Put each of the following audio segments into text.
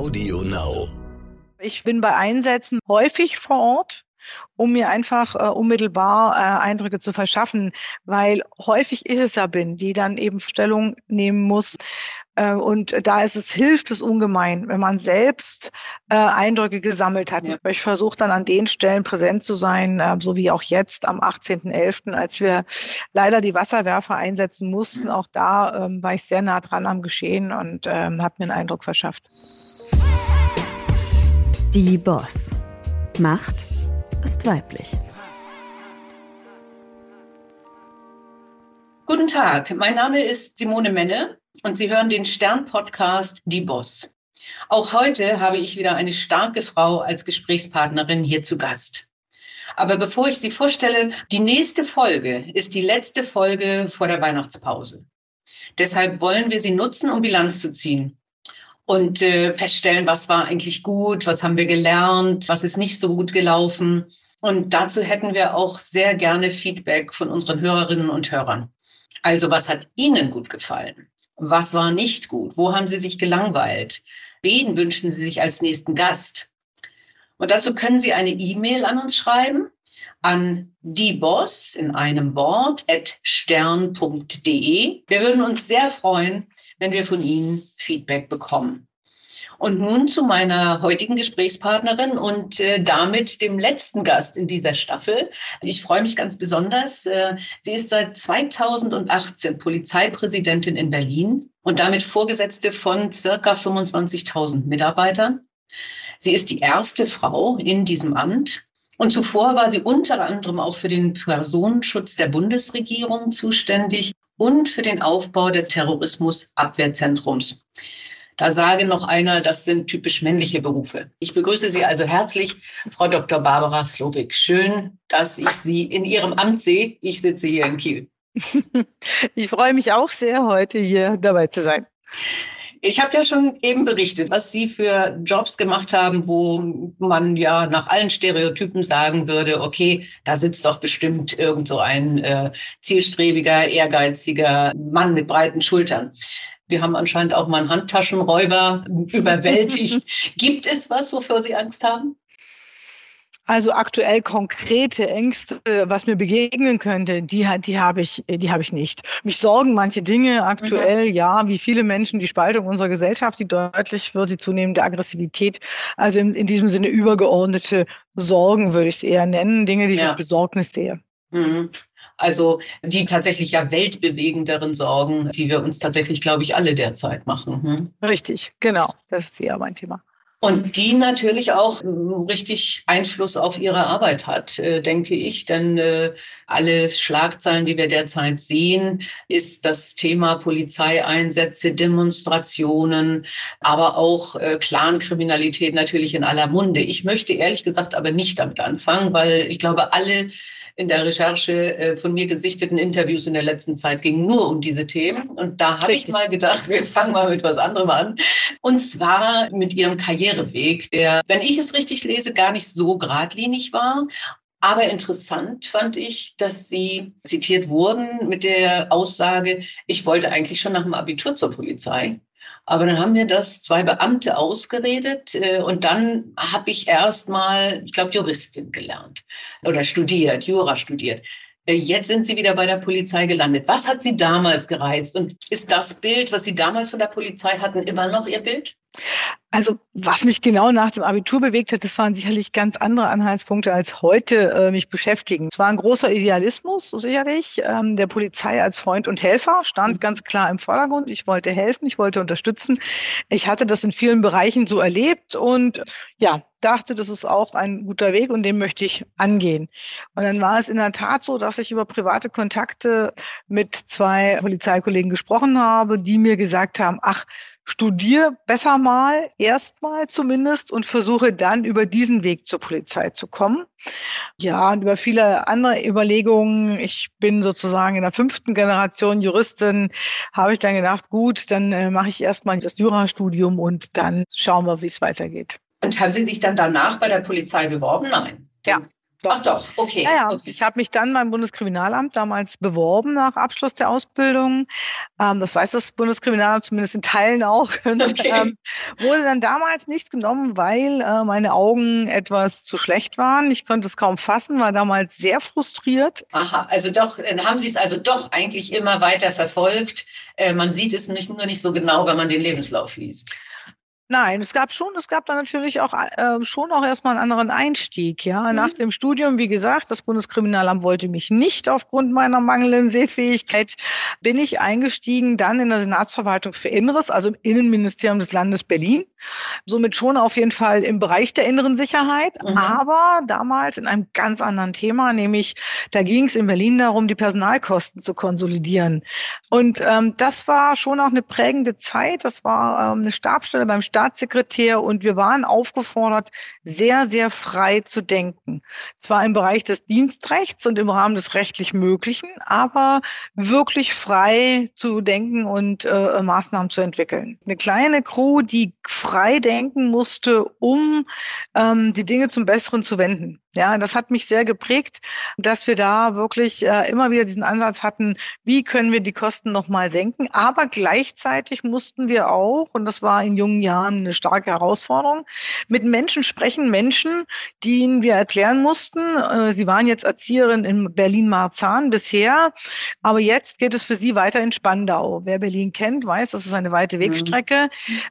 Audio Now. Ich bin bei Einsätzen häufig vor Ort um mir einfach äh, unmittelbar äh, Eindrücke zu verschaffen, weil häufig ich es ja bin, die dann eben Stellung nehmen muss. Äh, und da ist es, hilft es ungemein, wenn man selbst äh, Eindrücke gesammelt hat. Ja. Ich versuche dann an den Stellen präsent zu sein, äh, so wie auch jetzt am 18.11., als wir leider die Wasserwerfer einsetzen mussten. Auch da ähm, war ich sehr nah dran am Geschehen und ähm, habe mir einen Eindruck verschafft. Die Boss. Macht ist weiblich. Guten Tag, mein Name ist Simone Menne und Sie hören den Stern-Podcast Die Boss. Auch heute habe ich wieder eine starke Frau als Gesprächspartnerin hier zu Gast. Aber bevor ich sie vorstelle, die nächste Folge ist die letzte Folge vor der Weihnachtspause. Deshalb wollen wir sie nutzen, um Bilanz zu ziehen und äh, feststellen, was war eigentlich gut, was haben wir gelernt, was ist nicht so gut gelaufen. Und dazu hätten wir auch sehr gerne Feedback von unseren Hörerinnen und Hörern. Also was hat Ihnen gut gefallen? Was war nicht gut? Wo haben Sie sich gelangweilt? Wen wünschen Sie sich als nächsten Gast? Und dazu können Sie eine E-Mail an uns schreiben an die Boss in einem Wort at stern.de. Wir würden uns sehr freuen, wenn wir von Ihnen Feedback bekommen. Und nun zu meiner heutigen Gesprächspartnerin und äh, damit dem letzten Gast in dieser Staffel. Ich freue mich ganz besonders. Äh, sie ist seit 2018 Polizeipräsidentin in Berlin und damit Vorgesetzte von circa 25.000 Mitarbeitern. Sie ist die erste Frau in diesem Amt und zuvor war sie unter anderem auch für den Personenschutz der Bundesregierung zuständig und für den Aufbau des Terrorismusabwehrzentrums. Da sage noch einer, das sind typisch männliche Berufe. Ich begrüße Sie also herzlich, Frau Dr. Barbara Slowik. Schön, dass ich Sie in Ihrem Amt sehe. Ich sitze hier in Kiel. Ich freue mich auch sehr, heute hier dabei zu sein. Ich habe ja schon eben berichtet, was Sie für Jobs gemacht haben, wo man ja nach allen Stereotypen sagen würde, okay, da sitzt doch bestimmt irgend so ein äh, zielstrebiger, ehrgeiziger Mann mit breiten Schultern. Wir haben anscheinend auch mal einen Handtaschenräuber überwältigt. Gibt es was, wofür Sie Angst haben? Also aktuell konkrete Ängste, was mir begegnen könnte, die, die habe ich, die habe ich nicht. Mich sorgen manche Dinge aktuell, mhm. ja, wie viele Menschen, die Spaltung unserer Gesellschaft, die deutlich wird, die zunehmende Aggressivität. Also in, in diesem Sinne übergeordnete Sorgen würde ich es eher nennen, Dinge, die ja. ich mit Besorgnis sehe. Mhm. Also die tatsächlich ja weltbewegenderen Sorgen, die wir uns tatsächlich, glaube ich, alle derzeit machen. Hm? Richtig, genau. Das ist eher mein Thema. Und die natürlich auch ähm, richtig Einfluss auf ihre Arbeit hat, äh, denke ich. Denn äh, alle Schlagzeilen, die wir derzeit sehen, ist das Thema Polizeieinsätze, Demonstrationen, aber auch äh, Clankriminalität natürlich in aller Munde. Ich möchte ehrlich gesagt aber nicht damit anfangen, weil ich glaube, alle in der Recherche äh, von mir gesichteten Interviews in der letzten Zeit ging nur um diese Themen. Und da habe ich mal gedacht, wir fangen mal mit was anderem an. Und zwar mit ihrem Karriereweg, der, wenn ich es richtig lese, gar nicht so geradlinig war. Aber interessant fand ich, dass sie zitiert wurden mit der Aussage, ich wollte eigentlich schon nach dem Abitur zur Polizei. Aber dann haben mir das zwei Beamte ausgeredet äh, und dann habe ich erst mal, ich glaube, Juristin gelernt oder studiert, Jura studiert. Äh, jetzt sind Sie wieder bei der Polizei gelandet. Was hat Sie damals gereizt? Und ist das Bild, was Sie damals von der Polizei hatten, immer noch Ihr Bild? Also was mich genau nach dem Abitur bewegt hat, das waren sicherlich ganz andere Anhaltspunkte als heute äh, mich beschäftigen. Es war ein großer Idealismus, sicherlich. Ähm, der Polizei als Freund und Helfer stand mhm. ganz klar im Vordergrund. Ich wollte helfen, ich wollte unterstützen. Ich hatte das in vielen Bereichen so erlebt und ja, dachte, das ist auch ein guter Weg und den möchte ich angehen. Und dann war es in der Tat so, dass ich über private Kontakte mit zwei Polizeikollegen gesprochen habe, die mir gesagt haben, ach, studier besser mal, erstmal zumindest, und versuche dann über diesen Weg zur Polizei zu kommen. Ja, und über viele andere Überlegungen, ich bin sozusagen in der fünften Generation Juristin, habe ich dann gedacht, gut, dann äh, mache ich erstmal das Jurastudium und dann schauen wir, wie es weitergeht. Und haben Sie sich dann danach bei der Polizei beworben? Nein. Ja. Doch. Ach doch, okay. Ja, ja. okay. Ich habe mich dann beim Bundeskriminalamt damals beworben nach Abschluss der Ausbildung. Ähm, das weiß das Bundeskriminalamt zumindest in Teilen auch. Und, Okay. ähm, wurde dann damals nicht genommen, weil äh, meine Augen etwas zu schlecht waren. Ich konnte es kaum fassen, war damals sehr frustriert. Aha, also doch, dann haben Sie es also doch eigentlich immer weiter verfolgt. Äh, man sieht es nicht, nur nicht so genau, wenn man den Lebenslauf liest. Nein, es gab schon, es gab dann natürlich auch äh, schon auch erstmal einen anderen Einstieg. Ja, Mhm. nach dem Studium, wie gesagt, das Bundeskriminalamt wollte mich nicht aufgrund meiner mangelnden Sehfähigkeit, bin ich eingestiegen dann in der Senatsverwaltung für Inneres, also im Innenministerium des Landes Berlin. Somit schon auf jeden Fall im Bereich der inneren Sicherheit, Mhm. aber damals in einem ganz anderen Thema, nämlich da ging es in Berlin darum, die Personalkosten zu konsolidieren. Und ähm, das war schon auch eine prägende Zeit. Das war ähm, eine Stabstelle beim Staatssekretär und wir waren aufgefordert, sehr, sehr frei zu denken. Zwar im Bereich des Dienstrechts und im Rahmen des rechtlich Möglichen, aber wirklich frei zu denken und äh, Maßnahmen zu entwickeln. Eine kleine Crew, die frei denken musste, um ähm, die Dinge zum Besseren zu wenden. Ja, das hat mich sehr geprägt, dass wir da wirklich äh, immer wieder diesen Ansatz hatten, wie können wir die Kosten nochmal senken. Aber gleichzeitig mussten wir auch, und das war in jungen Jahren eine starke Herausforderung, mit Menschen sprechen, Menschen, denen wir erklären mussten, äh, sie waren jetzt Erzieherin in Berlin-Marzahn bisher, aber jetzt geht es für sie weiter in Spandau. Wer Berlin kennt, weiß, das ist eine weite Wegstrecke.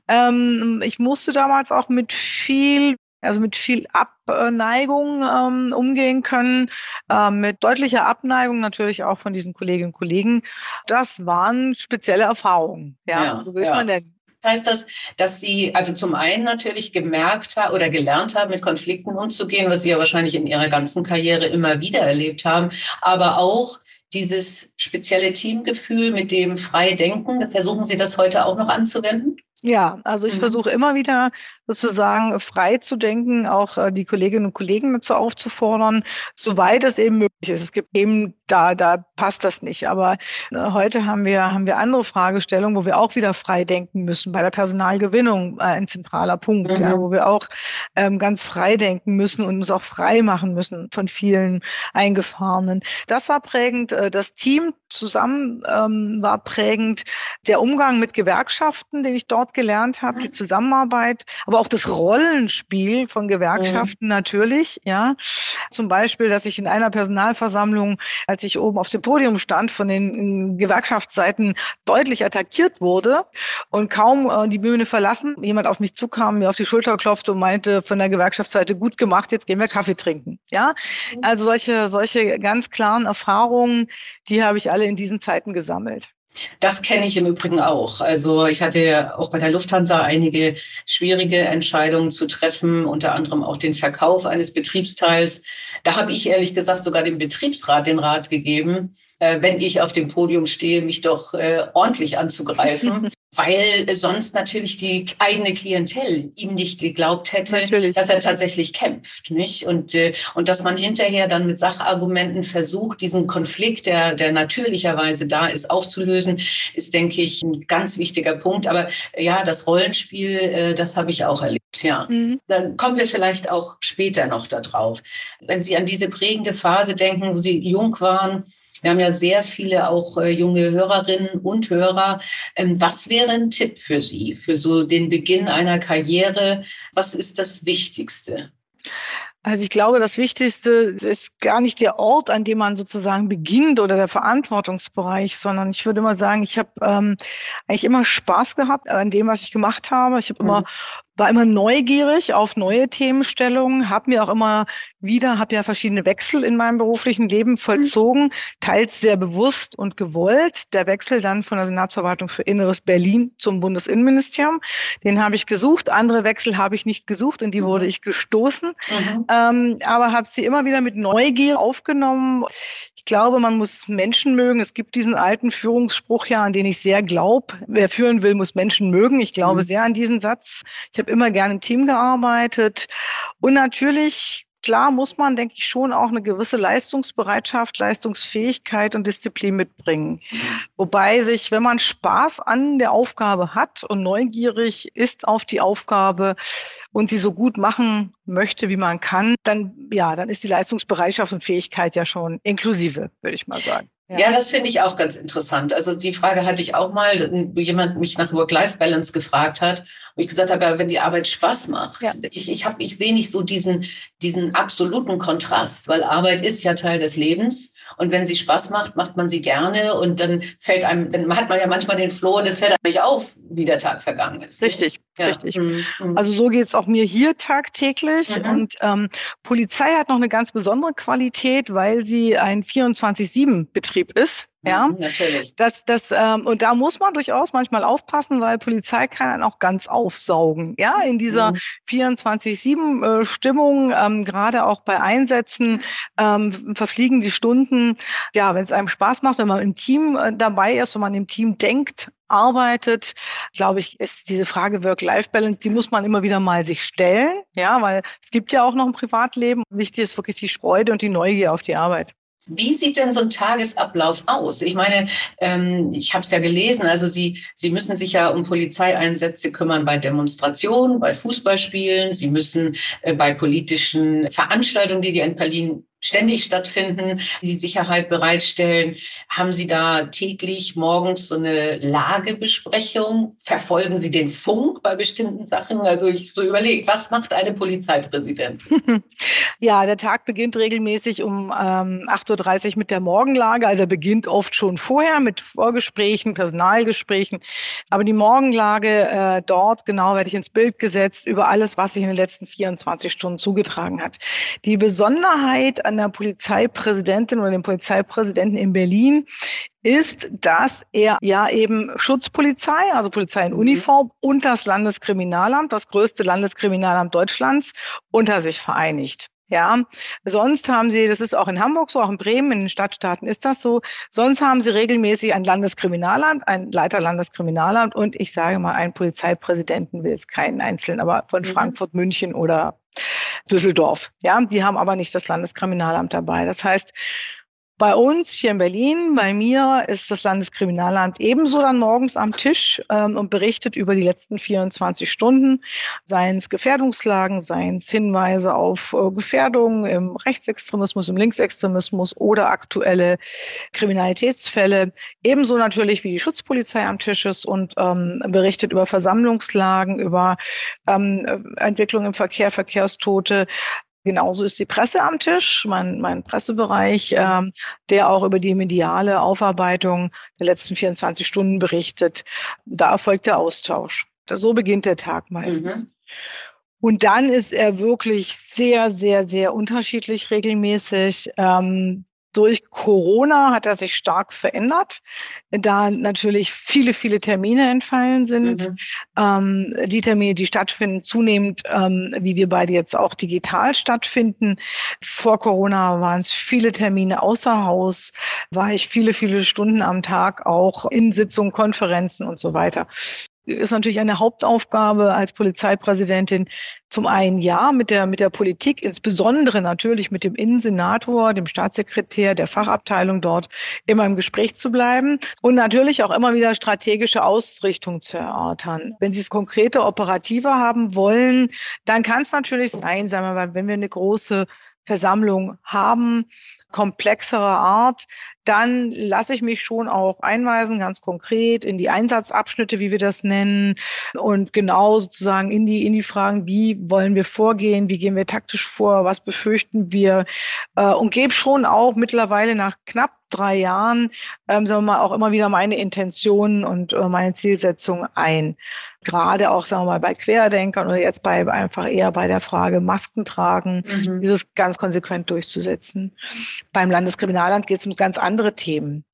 Ähm, ich musste damals auch mit viel also mit viel Abneigung ähm, umgehen können, äh, mit deutlicher Abneigung natürlich auch von diesen Kolleginnen und Kollegen. Das waren spezielle Erfahrungen. Ja, Ja, so will ja. man denn. Heißt das, dass Sie also zum einen natürlich gemerkt haben oder gelernt haben, mit Konflikten umzugehen, was Sie ja wahrscheinlich in Ihrer ganzen Karriere immer wieder erlebt haben, aber auch dieses spezielle Teamgefühl mit dem Freidenken, versuchen Sie das heute auch noch anzuwenden? Ja, also ich Mhm. versuche immer wieder sozusagen frei zu denken, auch äh, die Kolleginnen und Kollegen dazu aufzufordern, soweit es eben möglich ist. Es gibt eben da, da passt das nicht. Aber äh, heute haben wir, haben wir andere Fragestellungen, wo wir auch wieder frei denken müssen. Bei der Personalgewinnung äh, ein zentraler Punkt, Mhm. ja, wo wir auch ähm, ganz frei denken müssen und uns auch frei machen müssen von vielen Eingefahrenen. Das war prägend. Äh, Das Team zusammen ähm, war prägend. Der Umgang mit Gewerkschaften, den ich dort gelernt habe, die Zusammenarbeit, aber auch das Rollenspiel von Gewerkschaften natürlich, ja. Zum Beispiel, dass ich in einer Personalversammlung, als ich oben auf dem Podium stand, von den äh, Gewerkschaftsseiten deutlich attackiert wurde und kaum äh, die Bühne verlassen, jemand auf mich zukam, mir auf die Schulter klopfte und meinte von der Gewerkschaftsseite, gut gemacht, jetzt gehen wir Kaffee trinken. Ja, also solche, solche ganz klaren Erfahrungen, die habe ich alle in diesen Zeiten gesammelt. Das kenne ich im Übrigen auch. Also ich hatte ja auch bei der Lufthansa einige schwierige Entscheidungen zu treffen, unter anderem auch den Verkauf eines Betriebsteils. Da habe ich ehrlich gesagt sogar dem Betriebsrat den Rat gegeben, äh, wenn ich auf dem Podium stehe, mich doch äh, ordentlich anzugreifen, weil sonst natürlich die eigene Klientel ihm nicht geglaubt hätte, Natürlich. dass er tatsächlich kämpft, nicht? Und äh, und dass man hinterher dann mit Sachargumenten versucht, diesen Konflikt, der der natürlicherweise da ist, aufzulösen, ist denke ich ein ganz wichtiger Punkt. Aber ja, das Rollenspiel, äh, das habe ich auch erlebt, ja. Mhm. Dann kommen wir vielleicht auch später noch darauf. Wenn Sie an diese prägende Phase denken, wo Sie jung waren, wir haben ja sehr viele auch äh, junge Hörerinnen und Hörer. Ähm, was wäre ein Tipp für Sie, für so den Beginn einer Karriere? Was ist das Wichtigste? Also ich glaube, das Wichtigste ist gar nicht der Ort, an dem man sozusagen beginnt oder der Verantwortungsbereich, sondern ich würde immer sagen, ich habe ähm, eigentlich immer Spaß gehabt an dem, was ich gemacht habe. Ich habe immer war immer neugierig auf neue Themenstellungen, habe mir auch immer wieder, habe ja verschiedene Wechsel in meinem beruflichen Leben vollzogen, teils sehr bewusst und gewollt. Der Wechsel dann von der Senatsverwaltung für Inneres Berlin zum Bundesinnenministerium, den habe ich gesucht. Andere Wechsel habe ich nicht gesucht, in die wurde ich gestoßen, Mhm. ähm, aber habe sie immer wieder mit Neugier aufgenommen. Ich glaube, man muss Menschen mögen. Es gibt diesen alten Führungsspruch ja, an den ich sehr glaube. Wer führen will, muss Menschen mögen. Ich glaube Mhm. sehr an diesen Satz. Ich habe immer gerne im Team gearbeitet. Und natürlich klar muss man, denke ich, schon auch eine gewisse Leistungsbereitschaft, Leistungsfähigkeit und Disziplin mitbringen. Mhm. Wobei sich, wenn man Spaß an der Aufgabe hat und neugierig ist auf die Aufgabe und sie so gut machen möchte, wie man kann, dann, ja, dann ist die Leistungsbereitschaft und Fähigkeit ja schon inklusive, würde ich mal sagen. Ja, das finde ich auch ganz interessant. Also die Frage hatte ich auch mal, wo jemand mich nach Work-Life-Balance gefragt hat, ich gesagt habe, ja, wenn die Arbeit Spaß macht. Ja. Ich, ich, hab, ich sehe nicht so diesen, diesen absoluten Kontrast, weil Arbeit ist ja Teil des Lebens. Und wenn sie Spaß macht, macht man sie gerne und dann fällt einem, dann hat man ja manchmal den Floh und es fällt einem nicht auf, wie der Tag vergangen ist. Richtig, ja. richtig. Mhm. mhm. Also so geht es auch mir hier tagtäglich. Mhm. Und ähm, Polizei hat noch eine ganz besondere Qualität, weil sie ein 24-7-Betrieb ist. Ja, mhm, natürlich. Das, das, ähm, und da muss man durchaus manchmal aufpassen, weil Polizei kann einen auch ganz aufsaugen. Ja, in dieser mhm. 24-7-Stimmung, äh, ähm, gerade auch bei Einsätzen, ähm, verfliegen die Stunden. Ja, wenn es einem Spaß macht, wenn man im Team äh, dabei ist, wenn man im Team denkt, arbeitet, glaube ich, ist diese Frage Work-Life-Balance, die muss man immer wieder mal sich stellen. Ja, weil es gibt ja auch noch ein Privatleben. Wichtig ist wirklich die Freude und die Neugier auf die Arbeit. Wie sieht denn so ein Tagesablauf aus? Ich meine, ähm, ich habe es ja gelesen, also Sie, Sie müssen sich ja um Polizeieinsätze kümmern bei Demonstrationen, bei Fußballspielen, Sie müssen äh, bei politischen Veranstaltungen, die die in Berlin ständig stattfinden, die Sicherheit bereitstellen. Haben Sie da täglich morgens so eine Lagebesprechung? Verfolgen Sie den Funk bei bestimmten Sachen? Also ich so überlege, was macht eine Polizeipräsident? Ja, der Tag beginnt regelmäßig um ähm, 8.30 Uhr mit der Morgenlage. Also er beginnt oft schon vorher mit Vorgesprächen, Personalgesprächen. Aber die Morgenlage äh, dort, genau, werde ich ins Bild gesetzt über alles, was sich in den letzten 24 Stunden zugetragen hat. Die Besonderheit an der Polizeipräsidentin oder dem Polizeipräsidenten in Berlin ist, dass er ja eben Schutzpolizei, also Polizei in mhm. Uniform und das Landeskriminalamt, das größte Landeskriminalamt Deutschlands, unter sich vereinigt. Ja, sonst haben sie, das ist auch in Hamburg so, auch in Bremen, in den Stadtstaaten ist das so, sonst haben sie regelmäßig ein Landeskriminalamt, ein Leiter Landeskriminalamt und ich sage mal, einen Polizeipräsidenten will es keinen einzelnen, aber von mhm. Frankfurt, München oder Düsseldorf. Ja, die haben aber nicht das Landeskriminalamt dabei. Das heißt, bei uns hier in Berlin, bei mir, ist das Landeskriminalamt ebenso dann morgens am Tisch ähm, und berichtet über die letzten 24 Stunden, seien es Gefährdungslagen, seien es Hinweise auf äh, Gefährdungen im Rechtsextremismus, im Linksextremismus oder aktuelle Kriminalitätsfälle. Ebenso natürlich wie die Schutzpolizei am Tisch ist und ähm, berichtet über Versammlungslagen, über ähm, Entwicklung im Verkehr, Verkehrstote, Genauso ist die Presse am Tisch, mein, mein Pressebereich, ähm, der auch über die mediale Aufarbeitung der letzten 24 Stunden berichtet. Da erfolgt der Austausch. So beginnt der Tag meistens. Mhm. Und dann ist er wirklich sehr, sehr, sehr unterschiedlich regelmäßig. Ähm, durch Corona hat er sich stark verändert, da natürlich viele, viele Termine entfallen sind. Mhm. Ähm, die Termine, die stattfinden, zunehmend, ähm, wie wir beide jetzt auch digital stattfinden. Vor Corona waren es viele Termine außer Haus, war ich viele, viele Stunden am Tag auch in Sitzungen, Konferenzen und so weiter ist natürlich eine Hauptaufgabe als Polizeipräsidentin zum einen ja mit der, mit der Politik, insbesondere natürlich mit dem Innensenator, dem Staatssekretär, der Fachabteilung dort immer im Gespräch zu bleiben und natürlich auch immer wieder strategische Ausrichtung zu erörtern. Wenn Sie es konkrete, operativer haben wollen, dann kann es natürlich sein, sagen wir mal, wenn wir eine große Versammlung haben, komplexerer Art, dann lasse ich mich schon auch einweisen, ganz konkret in die Einsatzabschnitte, wie wir das nennen, und genau sozusagen in die, in die Fragen, wie wollen wir vorgehen, wie gehen wir taktisch vor, was befürchten wir, äh, und gebe schon auch mittlerweile nach knapp drei Jahren, ähm, sagen wir mal, auch immer wieder meine Intentionen und äh, meine Zielsetzung ein. Gerade auch, sagen wir mal, bei Querdenkern oder jetzt bei einfach eher bei der Frage Masken tragen, mhm. dieses ganz konsequent durchzusetzen. Beim Landeskriminalamt geht es um ganz andere Themen.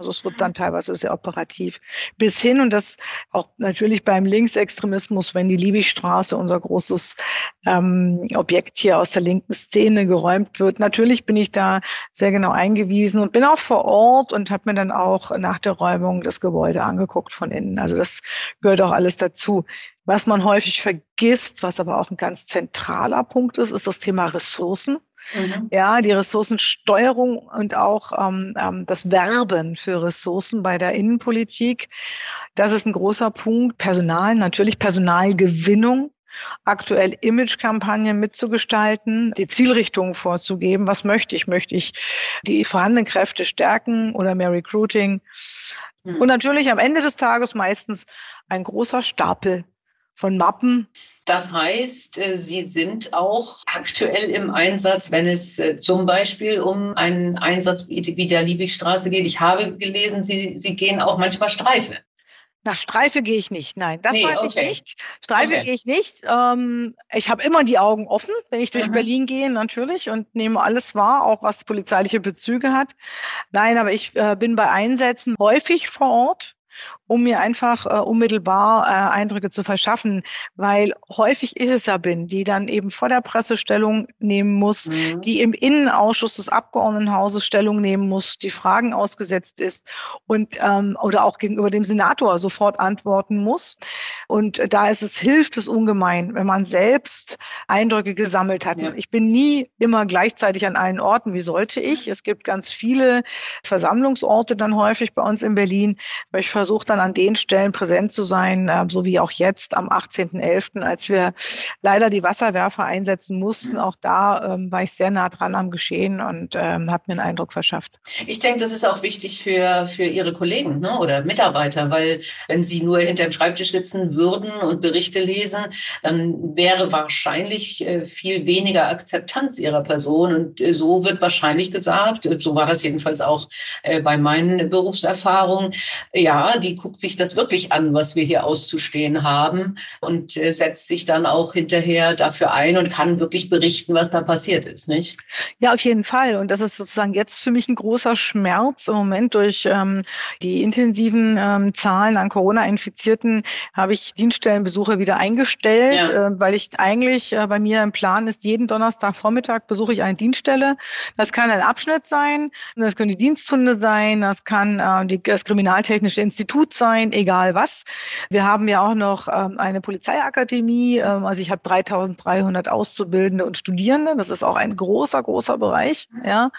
Also es wird dann teilweise sehr operativ. Bis hin, und das auch natürlich beim Linksextremismus, wenn die Liebigstraße, unser großes ähm, Objekt hier aus der linken Szene geräumt wird. Natürlich bin ich da sehr genau eingewiesen und bin auch vor Ort und habe mir dann auch nach der Räumung das Gebäude angeguckt von innen. Also das gehört auch alles dazu. Was man häufig vergisst, was aber auch ein ganz zentraler Punkt ist, ist das Thema Ressourcen. Mhm. Ja, die Ressourcensteuerung und auch ähm, ähm, das Werben für Ressourcen bei der Innenpolitik. Das ist ein großer Punkt. Personal, natürlich Personalgewinnung aktuell Imagekampagnen mitzugestalten, die Zielrichtung vorzugeben. Was möchte ich? Möchte ich die vorhandenen Kräfte stärken oder mehr Recruiting? Mhm. Und natürlich am Ende des Tages meistens ein großer Stapel von Mappen. Das heißt, äh, Sie sind auch aktuell im Einsatz, wenn es äh, zum Beispiel um einen Einsatz wie der Liebigstraße geht. Ich habe gelesen, Sie, Sie gehen auch manchmal Streife. Nach Streife gehe ich nicht. Nein, das nee, weiß okay. ich nicht. Streife okay. gehe ich nicht. Ähm, ich habe immer die Augen offen, wenn ich durch mhm. Berlin gehe, natürlich, und nehme alles wahr, auch was polizeiliche Bezüge hat. Nein, aber ich äh, bin bei Einsätzen häufig vor Ort um mir einfach äh, unmittelbar äh, Eindrücke zu verschaffen, weil häufig ist es ja bin, die dann eben vor der Presse Stellung nehmen muss, mhm. die im Innenausschuss des Abgeordnetenhauses Stellung nehmen muss, die Fragen ausgesetzt ist und ähm, oder auch gegenüber dem Senator sofort antworten muss. Und da ist es hilft es ungemein, wenn man selbst Eindrücke gesammelt hat. Ja. Ich bin nie immer gleichzeitig an allen Orten, wie sollte ich? Es gibt ganz viele Versammlungsorte dann häufig bei uns in Berlin, weil ich versuche dann an den Stellen präsent zu sein, äh, so wie auch jetzt am 18.11., als wir leider die Wasserwerfer einsetzen mussten. Auch da ähm, war ich sehr nah dran am Geschehen und ähm, habe mir einen Eindruck verschafft. Ich denke, das ist auch wichtig für, für Ihre Kollegen ne, oder Mitarbeiter, weil wenn Sie nur hinter dem Schreibtisch sitzen würden und Berichte lesen, dann wäre wahrscheinlich äh, viel weniger Akzeptanz Ihrer Person. Und äh, so wird wahrscheinlich gesagt, so war das jedenfalls auch äh, bei meinen Berufserfahrungen, ja, die guckt sich das wirklich an, was wir hier auszustehen haben und äh, setzt sich dann auch hinterher dafür ein und kann wirklich berichten, was da passiert ist, nicht? Ja, auf jeden Fall. Und das ist sozusagen jetzt für mich ein großer Schmerz im Moment durch ähm, die intensiven ähm, Zahlen an Corona-Infizierten habe ich Dienststellenbesuche wieder eingestellt, ja. äh, weil ich eigentlich äh, bei mir im Plan ist, jeden Donnerstagvormittag besuche ich eine Dienststelle. Das kann ein Abschnitt sein, das können die Diensthunde sein, das kann äh, die, das Kriminaltechnische Institut gut sein, egal was. Wir haben ja auch noch ähm, eine Polizeiakademie. Ähm, also ich habe 3300 Auszubildende und Studierende. Das ist auch ein großer, großer Bereich. Ja.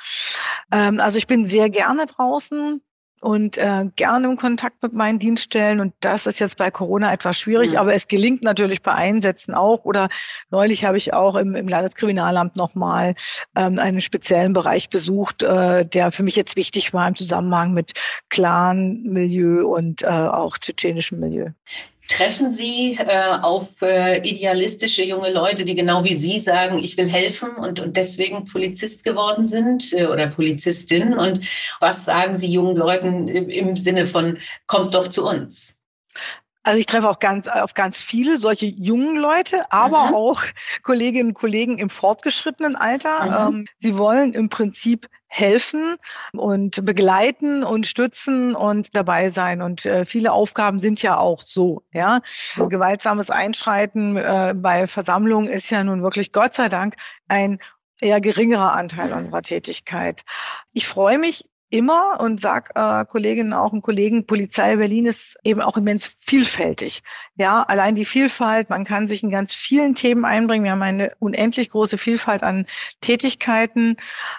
Ähm, also ich bin sehr gerne draußen und äh, gerne im Kontakt mit meinen Dienststellen. Und das ist jetzt bei Corona etwas schwierig, mhm. aber es gelingt natürlich bei Einsätzen auch. Oder neulich habe ich auch im, im Landeskriminalamt nochmal ähm, einen speziellen Bereich besucht, äh, der für mich jetzt wichtig war im Zusammenhang mit Clan-Milieu und äh, auch tschetschenischem Milieu. Treffen Sie äh, auf äh, idealistische junge Leute, die genau wie Sie sagen, ich will helfen und, und deswegen Polizist geworden sind äh, oder Polizistin? Und was sagen Sie jungen Leuten im, im Sinne von, kommt doch zu uns? Also ich treffe auch ganz auf ganz viele solche jungen Leute, aber mhm. auch Kolleginnen und Kollegen im fortgeschrittenen Alter. Mhm. Ähm, sie wollen im Prinzip helfen und begleiten und stützen und dabei sein. Und äh, viele Aufgaben sind ja auch so. Ja, gewaltsames Einschreiten äh, bei Versammlungen ist ja nun wirklich Gott sei Dank ein eher geringerer Anteil unserer Tätigkeit. Ich freue mich immer und sag äh, Kolleginnen auch und Kollegen, Polizei Berlin ist eben auch immens vielfältig. Ja, allein die Vielfalt, man kann sich in ganz vielen Themen einbringen. Wir haben eine unendlich große Vielfalt an Tätigkeiten.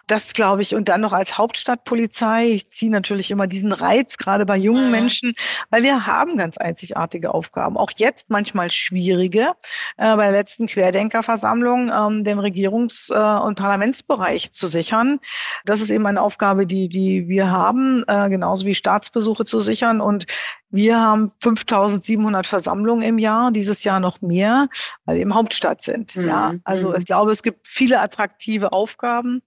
Das glaube ich, und dann noch als Hauptstadtpolizei. Ich ziehe natürlich immer diesen Reiz, gerade bei jungen mhm. Menschen, weil wir haben ganz einzigartige Aufgaben. Auch jetzt manchmal schwierige. Äh, bei der letzten Querdenkerversammlung ähm, den Regierungs- äh, und Parlamentsbereich zu sichern. Das ist eben eine Aufgabe, die, die wir haben, äh, genauso wie Staatsbesuche zu sichern. Und wir haben 5700 Versammlungen im Jahr, dieses Jahr noch mehr, weil wir im Hauptstadt sind. Mhm. Ja, also mhm. ich glaube, es gibt viele attraktive Aufgaben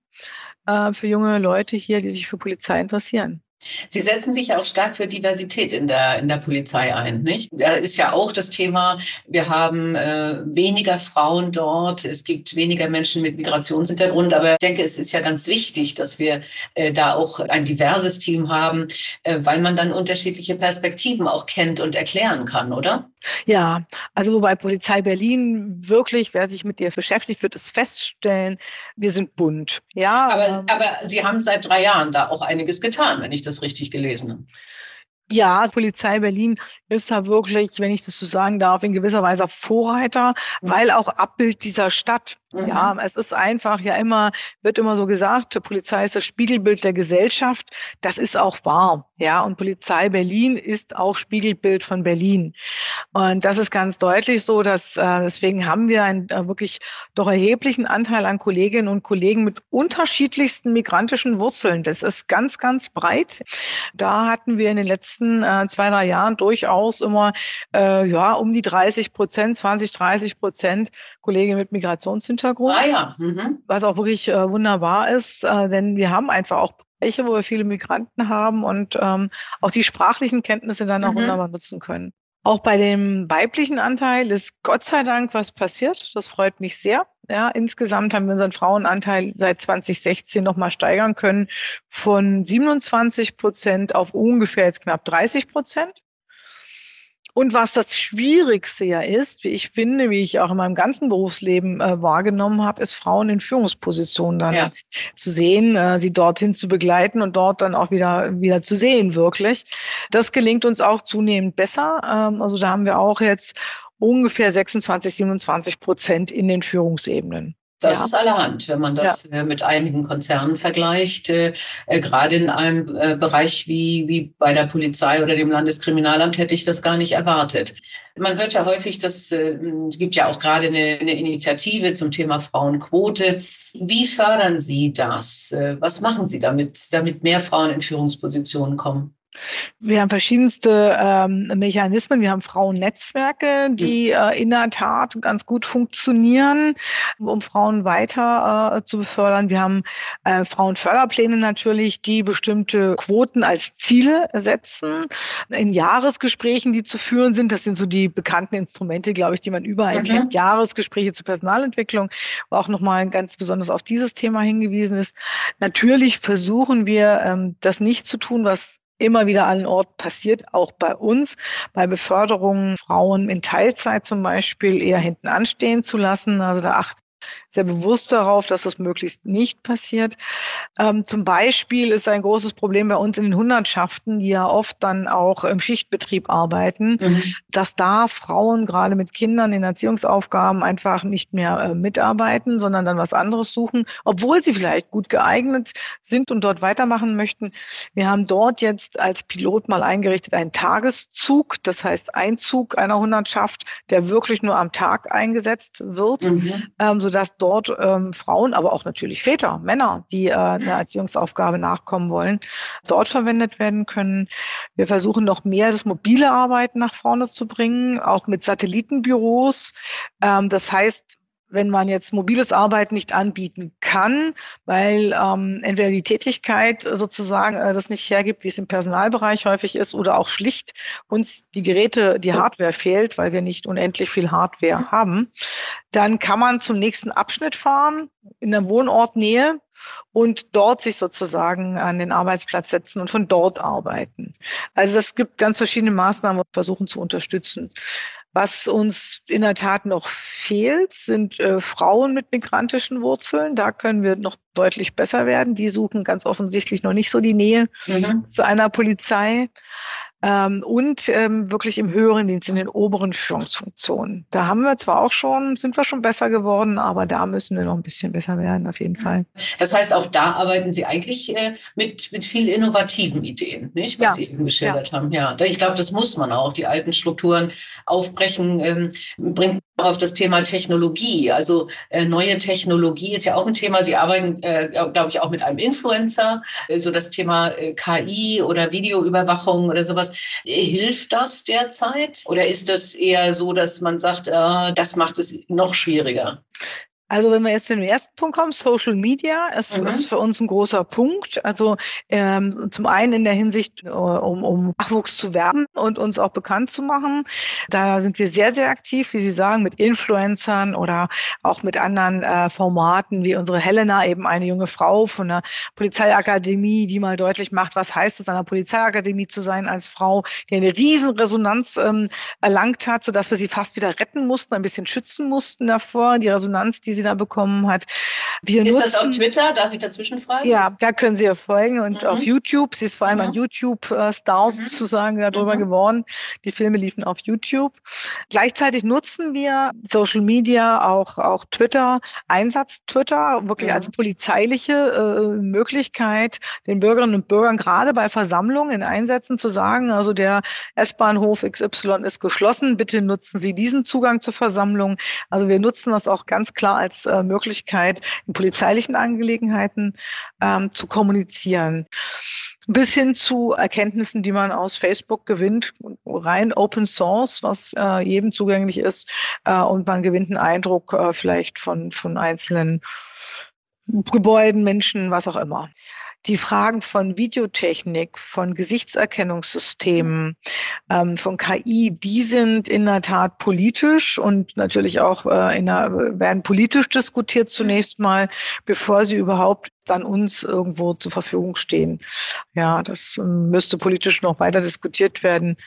äh, für junge Leute hier, die sich für Polizei interessieren. Sie setzen sich ja auch stark für Diversität in der, in der Polizei ein, nicht? Da ist ja auch das Thema, wir haben äh, weniger Frauen dort, es gibt weniger Menschen mit Migrationshintergrund, aber ich denke, es ist ja ganz wichtig, dass wir äh, da auch ein diverses Team haben, äh, weil man dann unterschiedliche Perspektiven auch kennt und erklären kann, oder? Ja, also wobei Polizei Berlin wirklich, wer sich mit dir beschäftigt, wird es feststellen, wir sind bunt. Ja, aber, ähm, aber Sie haben seit drei Jahren da auch einiges getan, wenn ich das richtig gelesen habe. Ja, Polizei Berlin ist da wirklich, wenn ich das so sagen darf, in gewisser Weise Vorreiter, mhm. weil auch Abbild dieser Stadt. Mhm. Ja, es ist einfach ja immer, wird immer so gesagt, Polizei ist das Spiegelbild der Gesellschaft. Das ist auch wahr. Ja, und Polizei Berlin ist auch Spiegelbild von Berlin. Und das ist ganz deutlich so, dass äh, deswegen haben wir einen äh, wirklich doch erheblichen Anteil an Kolleginnen und Kollegen mit unterschiedlichsten migrantischen Wurzeln. Das ist ganz, ganz breit. Da hatten wir in den letzten äh, zwei, drei Jahren durchaus immer äh, ja um die 30 Prozent, 20, 30 Prozent Kollegen mit Migrationshintergrund. Ah ja. Mhm. Was auch wirklich äh, wunderbar ist, äh, denn wir haben einfach auch Bereiche, wo wir viele Migranten haben und ähm, auch die sprachlichen Kenntnisse dann auch mhm. wunderbar nutzen können. Auch bei dem weiblichen Anteil ist Gott sei Dank was passiert. Das freut mich sehr. Ja, insgesamt haben wir unseren Frauenanteil seit 2016 nochmal steigern können von 27 Prozent auf ungefähr jetzt knapp 30 Prozent. Und was das Schwierigste ja ist, wie ich finde, wie ich auch in meinem ganzen Berufsleben äh, wahrgenommen habe, ist Frauen in Führungspositionen dann ja. zu sehen, äh, sie dorthin zu begleiten und dort dann auch wieder, wieder zu sehen, wirklich. Das gelingt uns auch zunehmend besser. Ähm, also da haben wir auch jetzt ungefähr 26, 27 Prozent in den Führungsebenen. Das ja. ist allerhand, wenn man das ja. Äh, mit einigen Konzernen vergleicht, äh, äh, gerade in einem äh, Bereich wie, wie bei der Polizei oder dem Landeskriminalamt hätte ich das gar nicht erwartet. Man hört ja häufig, dass äh, es gibt ja auch gerade eine, eine Initiative zum Thema Frauenquote. Wie fördern Sie das? Äh, was machen Sie damit, damit mehr Frauen in Führungspositionen kommen? Wir haben verschiedenste ähm, Mechanismen. Wir haben Frauennetzwerke, die äh, in der Tat ganz gut funktionieren, um Frauen weiter äh, zu befördern. Wir haben äh, Frauenförderpläne natürlich, die bestimmte Quoten als Ziele setzen. In Jahresgesprächen, die zu führen sind, das sind so die bekannten Instrumente, glaube ich, die man überall mhm. kennt. Jahresgespräche zur Personalentwicklung, wo auch nochmal ganz besonders auf dieses Thema hingewiesen ist. Natürlich versuchen wir, ähm, das nicht zu tun, was immer wieder an Ort passiert, auch bei uns, bei Beförderungen Frauen in Teilzeit zum Beispiel eher hinten anstehen zu lassen. Also da achten sehr bewusst darauf, dass das möglichst nicht passiert. Ähm, zum Beispiel ist ein großes Problem bei uns in den Hundertschaften, die ja oft dann auch im Schichtbetrieb arbeiten, mhm. dass da Frauen gerade mit Kindern in Erziehungsaufgaben einfach nicht mehr äh, mitarbeiten, sondern dann was anderes suchen, obwohl sie vielleicht gut geeignet sind und dort weitermachen möchten. Wir haben dort jetzt als Pilot mal eingerichtet einen Tageszug, das heißt Einzug einer Hundertschaft, der wirklich nur am Tag eingesetzt wird, mhm. ähm, sodass dort ähm, Frauen, aber auch natürlich Väter, Männer, die äh, einer Erziehungsaufgabe nachkommen wollen, dort verwendet werden können. Wir versuchen noch mehr das mobile Arbeiten nach vorne zu bringen, auch mit Satellitenbüros. Ähm, das heißt, wenn man jetzt mobiles Arbeiten nicht anbieten kann, weil ähm, entweder die Tätigkeit sozusagen äh, das nicht hergibt, wie es im Personalbereich häufig ist, oder auch schlicht uns die Geräte, die Hardware fehlt, weil wir nicht unendlich viel Hardware haben, dann kann man zum nächsten Abschnitt fahren in der Wohnortnähe und dort sich sozusagen an den Arbeitsplatz setzen und von dort arbeiten. Also es gibt ganz verschiedene Maßnahmen, versuchen zu unterstützen. Was uns in der Tat noch fehlt, sind äh, Frauen mit migrantischen Wurzeln. Da können wir noch deutlich besser werden. Die suchen ganz offensichtlich noch nicht so die Nähe mhm. zu einer Polizei ähm, und ähm, wirklich im höheren Dienst, in den oberen Führungsfunktionen. Da haben wir zwar auch schon, sind wir schon besser geworden, aber da müssen wir noch ein bisschen besser werden, auf jeden Fall. Das heißt, auch da arbeiten Sie eigentlich äh, mit, mit viel innovativen Ideen, nicht? Was ja. Sie eben geschildert ja. haben. Ja, ich glaube, das muss man auch. Die alten Strukturen aufbrechen, ähm, bringt auch auf das Thema Technologie. Also äh, neue Technologie ist ja auch ein Thema. Sie arbeiten, äh, glaube ich, auch mit einem Influencer, äh, so das Thema äh, KI oder Videoüberwachung oder sowas. Hilft das derzeit? Oder ist das eher so, dass man sagt, äh, das macht es noch schwieriger? Also wenn wir jetzt zu dem ersten Punkt kommen, Social Media ist, mhm. ist für uns ein großer Punkt. Also ähm, zum einen in der Hinsicht, äh, um, um Nachwuchs zu werben und uns auch bekannt zu machen. Da sind wir sehr, sehr aktiv, wie Sie sagen, mit Influencern oder auch mit anderen äh, Formaten, wie unsere Helena, eben eine junge Frau von der Polizeiakademie, die mal deutlich macht, was heißt es, an der Polizeiakademie zu sein als Frau, die eine riesen Resonanz ähm, erlangt hat, sodass wir sie fast wieder retten mussten, ein bisschen schützen mussten davor. Die Resonanz, die sie da bekommen hat. Wir ist nutzen, das auf Twitter? Darf ich dazwischen fragen? Ja, da können Sie ihr folgen und mhm. auf YouTube. Sie ist vor allem mhm. ein YouTube-Star mhm. sozusagen darüber mhm. geworden. Die Filme liefen auf YouTube. Gleichzeitig nutzen wir Social Media, auch, auch Twitter, Einsatz Twitter, wirklich als polizeiliche äh, Möglichkeit, den Bürgerinnen und Bürgern gerade bei Versammlungen in Einsätzen zu sagen, also der S-Bahnhof XY ist geschlossen, bitte nutzen Sie diesen Zugang zur Versammlung. Also wir nutzen das auch ganz klar als äh, Möglichkeit, in polizeilichen Angelegenheiten ähm, zu kommunizieren. Bis hin zu Erkenntnissen, die man aus Facebook gewinnt, rein Open Source, was äh, jedem zugänglich ist, äh, und man gewinnt einen Eindruck äh, vielleicht von, von einzelnen Gebäuden, Menschen, was auch immer die Fragen von Videotechnik, von Gesichtserkennungssystemen, ähm, von KI, die sind in der Tat politisch und natürlich auch äh, in der, werden politisch diskutiert zunächst mal, bevor sie überhaupt dann uns irgendwo zur Verfügung stehen. Ja, das ähm, müsste politisch noch weiter diskutiert werden.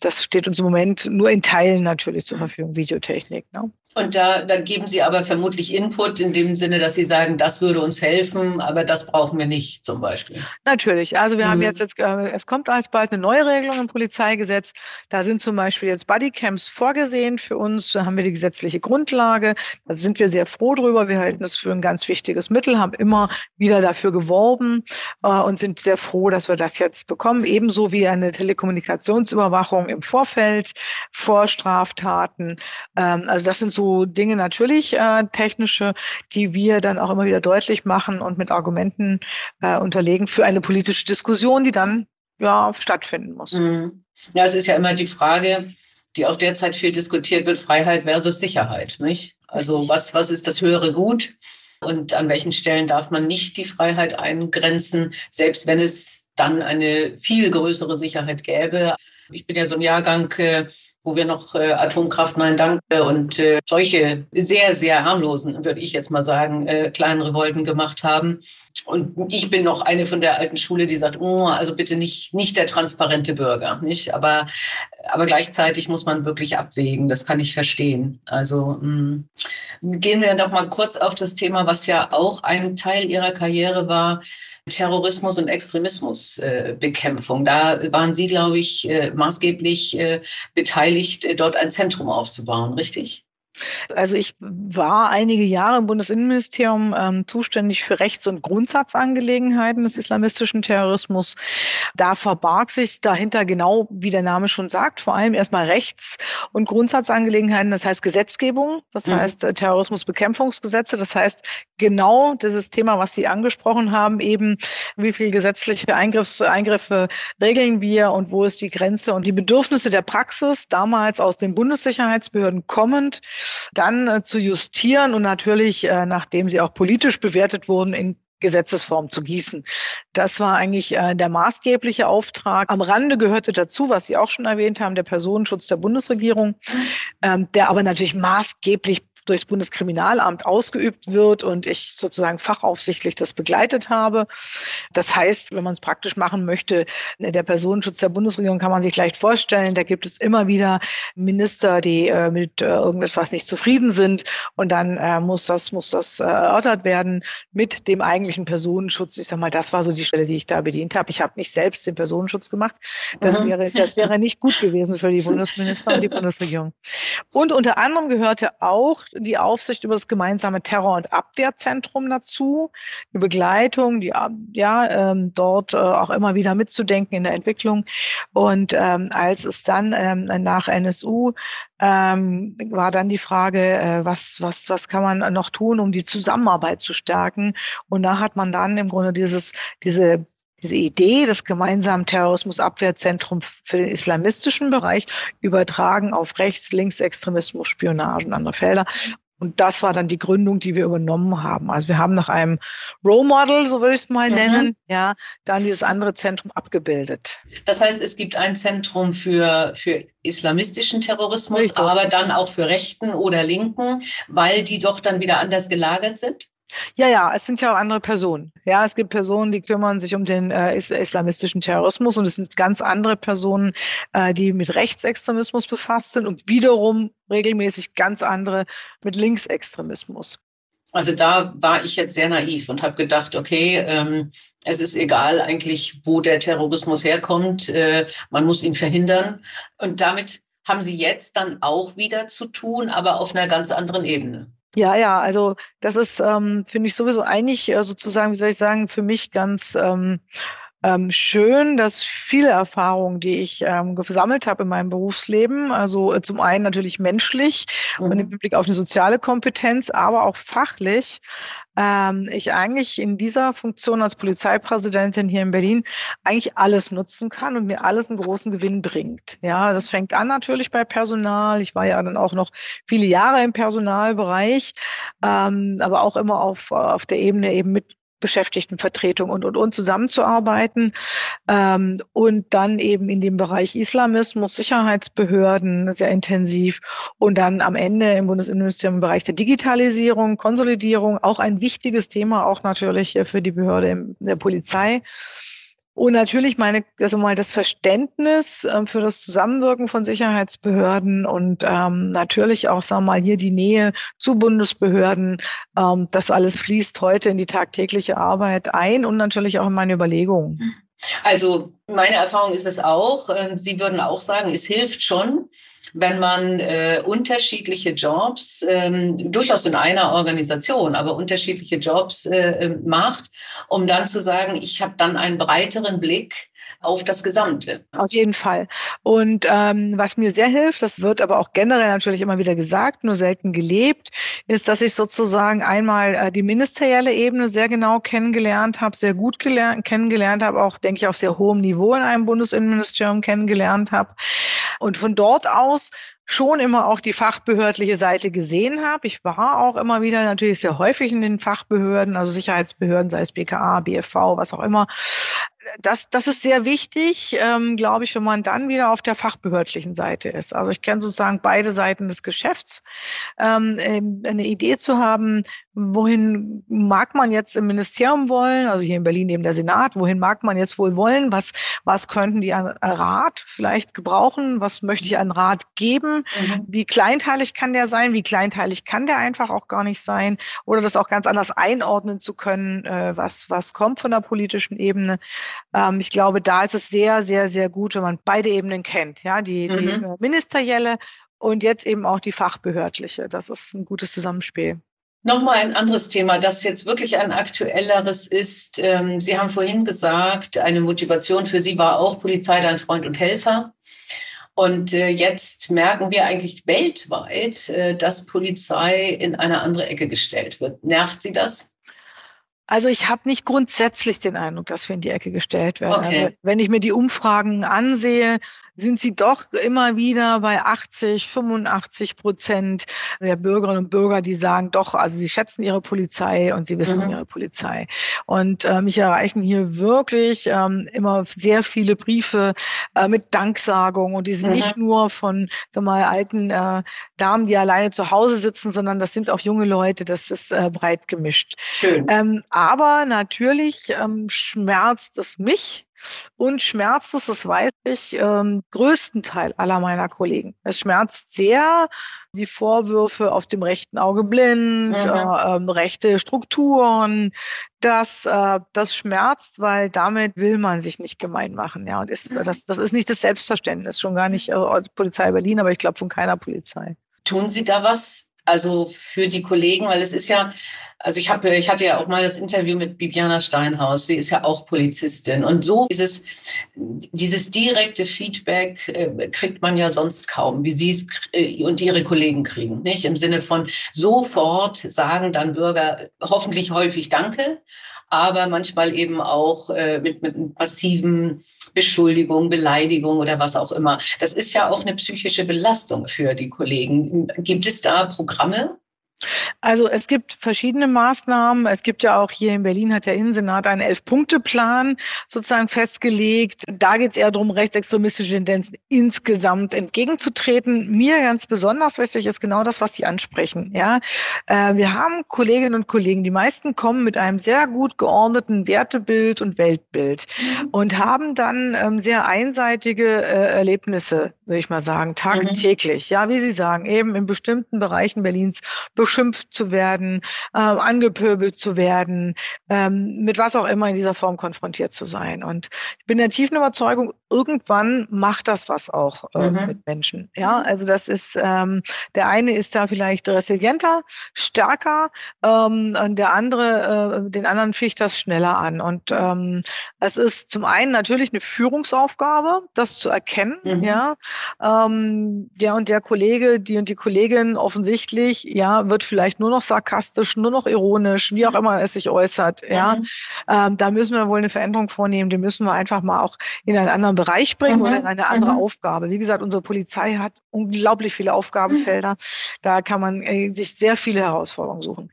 Das steht uns im Moment nur in Teilen natürlich zur Verfügung, Videotechnik. Ne? Und da, da geben Sie aber vermutlich Input in dem Sinne, dass Sie sagen, das würde uns helfen, aber das brauchen wir nicht zum Beispiel. Natürlich. Also wir mhm. haben jetzt, jetzt äh, es kommt alsbald eine neue Regelung im Polizeigesetz. Da sind zum Beispiel jetzt Bodycams vorgesehen für uns. Da haben wir die gesetzliche Grundlage. Da sind wir sehr froh drüber. Wir halten es für ein ganz wichtiges Mittel, haben immer wieder dafür geworben äh, und sind sehr froh, dass wir das jetzt bekommen. Ebenso wie eine Telekommunikationsüberwachung im Vorfeld vor Straftaten. Ähm, also das sind so Dinge natürlich äh, technische, die wir dann auch immer wieder deutlich machen und mit Argumenten äh, unterlegen für eine politische Diskussion, die dann ja stattfinden muss. Mhm. Ja, es ist ja immer die Frage, die auch derzeit viel diskutiert wird, Freiheit versus Sicherheit, nicht? Also was, was ist das höhere Gut? Und an welchen Stellen darf man nicht die Freiheit eingrenzen, selbst wenn es dann eine viel größere Sicherheit gäbe. Ich bin ja so ein Jahrgang, äh, wo wir noch äh, Atomkraft, nein, danke und äh, solche sehr, sehr harmlosen, würde ich jetzt mal sagen, äh, kleinen Revolten gemacht haben. Und ich bin noch eine von der alten Schule, die sagt, oh, also bitte nicht, nicht der transparente Bürger, nicht? Aber, aber gleichzeitig muss man wirklich abwägen. Das kann ich verstehen. Also mh. Mm, gehen wir doch mal kurz auf das Thema, was ja auch ein Teil Ihrer Karriere war. Terrorismus und Extremismusbekämpfung. Äh, da waren Sie, glaube ich, äh, maßgeblich äh, beteiligt, äh, dort ein Zentrum aufzubauen, richtig? Also ich war einige Jahre im Bundesinnenministerium ähm, zuständig für Rechts- und Grundsatzangelegenheiten des islamistischen Terrorismus. Da verbarg sich dahinter genau, wie der Name schon sagt, vor allem erstmal Rechts- und Grundsatzangelegenheiten, das heißt Gesetzgebung, das mhm. heißt äh, Terrorismusbekämpfungsgesetze, das heißt genau dieses Thema, was Sie angesprochen haben, eben wie viel gesetzliche Eingriffs, Eingriffe regeln wir und wo ist die Grenze und die Bedürfnisse der Praxis, damals aus den Bundessicherheitsbehörden kommend, dann äh, zu justieren und natürlich, äh, nachdem sie auch politisch bewertet wurden, in Gesetzesform zu gießen. Das war eigentlich äh, der maßgebliche Auftrag. Am Rande gehörte dazu, was Sie auch schon erwähnt haben, der Personenschutz der Bundesregierung, mhm. ähm, der aber natürlich maßgeblich durchs Bundeskriminalamt ausgeübt wird und ich sozusagen fachaufsichtlich das begleitet habe. Das heißt, wenn man es praktisch machen möchte, der Personenschutz der Bundesregierung kann man sich leicht vorstellen, da gibt es immer wieder Minister, die äh, mit äh, irgendetwas nicht zufrieden sind und dann äh, muss das, muss das äh, erörtert werden mit dem eigentlichen Personenschutz. Ich sag mal, das war so die Stelle, die ich da bedient habe. Ich habe nicht selbst den Personenschutz gemacht. Das mhm. wäre, das wäre nicht gut gewesen für die Bundesminister und die Bundesregierung. Und unter anderem gehörte auch die Aufsicht über das gemeinsame Terror- und Abwehrzentrum dazu, die Begleitung, die ja ähm, dort äh, auch immer wieder mitzudenken in der Entwicklung. Und ähm, als es dann ähm, nach NSU ähm, war dann die Frage, äh, was, was, was kann man noch tun, um die Zusammenarbeit zu stärken? Und da hat man dann im Grunde dieses, diese diese Idee des gemeinsamen Terrorismusabwehrzentrums für den islamistischen Bereich übertragen auf Rechts-, Linksextremismus, Spionage und andere Felder. Und das war dann die Gründung, die wir übernommen haben. Also wir haben nach einem Role Model, so würde ich es mal mhm. nennen, ja, dann dieses andere Zentrum abgebildet. Das heißt, es gibt ein Zentrum für, für islamistischen Terrorismus, Richtig. aber dann auch für Rechten oder Linken, weil die doch dann wieder anders gelagert sind? Ja, ja, es sind ja auch andere Personen. Ja, es gibt Personen, die kümmern sich um den äh, islamistischen Terrorismus und es sind ganz andere Personen, äh, die mit Rechtsextremismus befasst sind und wiederum regelmäßig ganz andere mit Linksextremismus. Also da war ich jetzt sehr naiv und habe gedacht, okay, ähm, es ist egal eigentlich, wo der Terrorismus herkommt, äh, man muss ihn verhindern. Und damit haben Sie jetzt dann auch wieder zu tun, aber auf einer ganz anderen Ebene. Ja, ja, also das ist, ähm, finde ich sowieso eigentlich äh, sozusagen, wie soll ich sagen, für mich ganz ähm, ähm, schön, dass viele Erfahrungen, die ich ähm, gesammelt habe in meinem Berufsleben, also äh, zum einen natürlich menschlich mhm. und im Blick auf eine soziale Kompetenz, aber auch fachlich, ähm, ich eigentlich in dieser Funktion als Polizeipräsidentin hier in Berlin eigentlich alles nutzen kann und mir alles einen großen Gewinn bringt. Ja, das fängt an natürlich bei Personal. Ich war ja dann auch noch viele Jahre im Personalbereich, ähm, aber auch immer auf, auf der Ebene eben mit Beschäftigtenvertretung und, und, und zusammenzuarbeiten. Ähm, und dann eben in dem Bereich Islamismus, Sicherheitsbehörden sehr intensiv und dann am Ende im Bundesinnenministerium im Bereich der Digitalisierung, Konsolidierung, auch ein wichtiges Thema, auch natürlich für die Behörde der Polizei. Und natürlich meine, also mal das Verständnis äh, für das Zusammenwirken von Sicherheitsbehörden und ähm, natürlich auch, sagen wir mal, hier die Nähe zu Bundesbehörden. Ähm, das alles fließt heute in die tagtägliche Arbeit ein und natürlich auch in meine Überlegungen. Also meine Erfahrung ist es auch. Ähm, Sie würden auch sagen, es hilft schon, wenn man äh, unterschiedliche Jobs, ähm, durchaus in einer Organisation, aber unterschiedliche Jobs äh, äh macht, um dann zu sagen, ich habe dann einen breiteren Blick auf das Gesamte. Auf jeden Fall. Und ähm, was mir sehr hilft, das wird aber auch generell natürlich immer wieder gesagt, nur selten gelebt, ist, dass ich sozusagen einmal äh, die ministerielle Ebene sehr genau kennengelernt habe, sehr gut gelernt, kennengelernt habe, auch denke ich auf sehr hohem Niveau in einem Bundesinnenministerium kennengelernt habe. Und von dort aus schon immer auch die fachbehördliche Seite gesehen habe. Ich war auch immer wieder natürlich sehr häufig in den Fachbehörden, also Sicherheitsbehörden, sei es BKA, BFV, was auch immer das, das ist sehr wichtig, ähm, glaube ich, wenn man dann wieder auf der fachbehördlichen Seite ist. Also ich kenne sozusagen beide Seiten des Geschäfts. Ähm, ähm, eine Idee zu haben, wohin mag man jetzt im Ministerium wollen, also hier in Berlin eben der Senat, wohin mag man jetzt wohl wollen, was, was könnten die an Rat vielleicht gebrauchen, was möchte ich an Rat geben, mhm. wie kleinteilig kann der sein, wie kleinteilig kann der einfach auch gar nicht sein oder das auch ganz anders einordnen zu können, äh, was, was kommt von der politischen Ebene. Ähm, ich glaube, da ist es sehr, sehr, sehr gut, wenn man beide Ebenen kennt, ja, die, mhm. die ministerielle und jetzt eben auch die fachbehördliche. Das ist ein gutes Zusammenspiel. Nochmal ein anderes Thema, das jetzt wirklich ein aktuelleres ist. Ähm, Sie haben vorhin gesagt, eine Motivation für Sie war auch Polizei, dein Freund und Helfer. Und äh, jetzt merken wir eigentlich weltweit, äh, dass Polizei in eine andere Ecke gestellt wird. Nervt Sie das? Also ich habe nicht grundsätzlich den Eindruck, dass wir in die Ecke gestellt werden. Okay. Also wenn ich mir die Umfragen ansehe, sind sie doch immer wieder bei 80, 85 Prozent der Bürgerinnen und Bürger, die sagen doch, also sie schätzen ihre Polizei und sie wissen mhm. ihre Polizei. Und äh, mich erreichen hier wirklich ähm, immer sehr viele Briefe äh, mit Danksagung und die sind mhm. nicht nur von sag mal, alten äh, Damen, die alleine zu Hause sitzen, sondern das sind auch junge Leute, das ist äh, breit gemischt. Schön. Ähm, aber natürlich ähm, schmerzt es mich, und schmerzt es, das weiß ich, ähm, größten Teil aller meiner Kollegen. Es schmerzt sehr die Vorwürfe auf dem rechten Auge blind, mhm. äh, ähm, rechte Strukturen. Das, äh, das schmerzt, weil damit will man sich nicht gemein machen. Ja, und ist, mhm. das, das ist nicht das Selbstverständnis, schon gar nicht äh, Polizei Berlin, aber ich glaube von keiner Polizei. Tun Sie da was also für die Kollegen, weil es ist ja, also ich habe, ich hatte ja auch mal das Interview mit Bibiana Steinhaus. Sie ist ja auch Polizistin und so dieses dieses direkte Feedback äh, kriegt man ja sonst kaum, wie Sie es äh, und Ihre Kollegen kriegen, nicht im Sinne von sofort sagen dann Bürger hoffentlich häufig Danke, aber manchmal eben auch äh, mit, mit passiven Beschuldigungen, Beleidigungen oder was auch immer. Das ist ja auch eine psychische Belastung für die Kollegen. Gibt es da Programme? Also es gibt verschiedene Maßnahmen. Es gibt ja auch hier in Berlin hat der Innensenat einen Elf-Punkte-Plan sozusagen festgelegt. Da geht es eher darum, rechtsextremistische Tendenzen insgesamt entgegenzutreten. Mir ganz besonders wichtig ist genau das, was Sie ansprechen. Ja, äh, wir haben Kolleginnen und Kollegen. Die meisten kommen mit einem sehr gut geordneten Wertebild und Weltbild mhm. und haben dann ähm, sehr einseitige äh, Erlebnisse, würde ich mal sagen, tagtäglich. Mhm. Ja, wie Sie sagen, eben in bestimmten Bereichen Berlins beschimpft zu werden, äh, angepöbelt zu werden, ähm, mit was auch immer in dieser Form konfrontiert zu sein. Und ich bin der tiefen Überzeugung, irgendwann macht das was auch äh, mhm. mit Menschen. Ja, also das ist, ähm, der eine ist da vielleicht resilienter, stärker, ähm, und der andere, äh, den anderen ficht das schneller an. Und ähm, es ist zum einen natürlich eine Führungsaufgabe, das zu erkennen, mhm. ja. Ähm, der und der Kollege, die und die Kollegin offensichtlich, ja, wird vielleicht nur noch sarkastisch, nur noch ironisch, wie auch immer es sich äußert, ja. Mhm. Ähm, da müssen wir wohl eine Veränderung vornehmen, die müssen wir einfach mal auch in einen anderen Bereich bringen mhm. oder in eine andere mhm. Aufgabe. Wie gesagt, unsere Polizei hat unglaublich viele Aufgabenfelder. Da kann man äh, sich sehr viele Herausforderungen suchen.